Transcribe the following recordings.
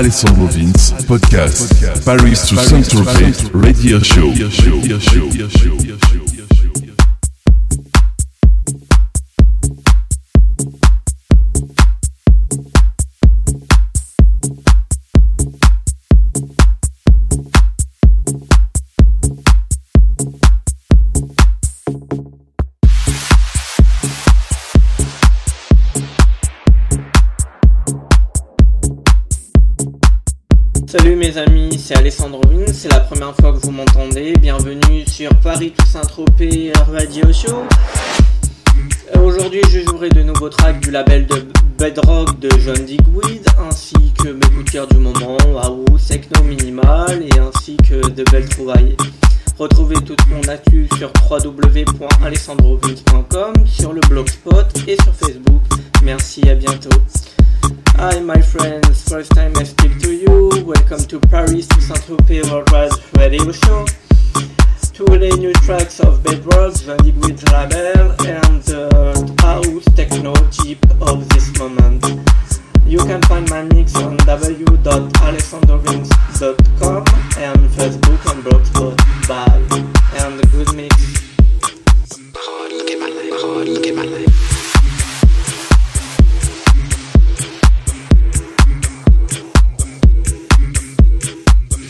Alessandro Vince, podcast, Paris to Saint-Tropez, radio show. Paris Toussaint Tropez Radio Show. Euh, Aujourd'hui, je jouerai de nouveaux tracks du label de Bedrock de John Digweed, ainsi que mes coups du moment, House, Techno Minimal, et ainsi que de belles trouvailles. Retrouvez toute mon actu sur www.alessandrovins.com, sur le blogspot et sur Facebook. Merci, à bientôt. Hi, my friends. First time I speak to you. Welcome to Paris to Saint-Tropez Worldwide Radio Show. Two the new tracks of Bedrock, Vandy with Label, and the house techno tip of this moment. You can find my mix on www.alessandrovins.com and Facebook and Blogspot. Bye. And good mix.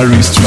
Paris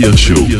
radio show.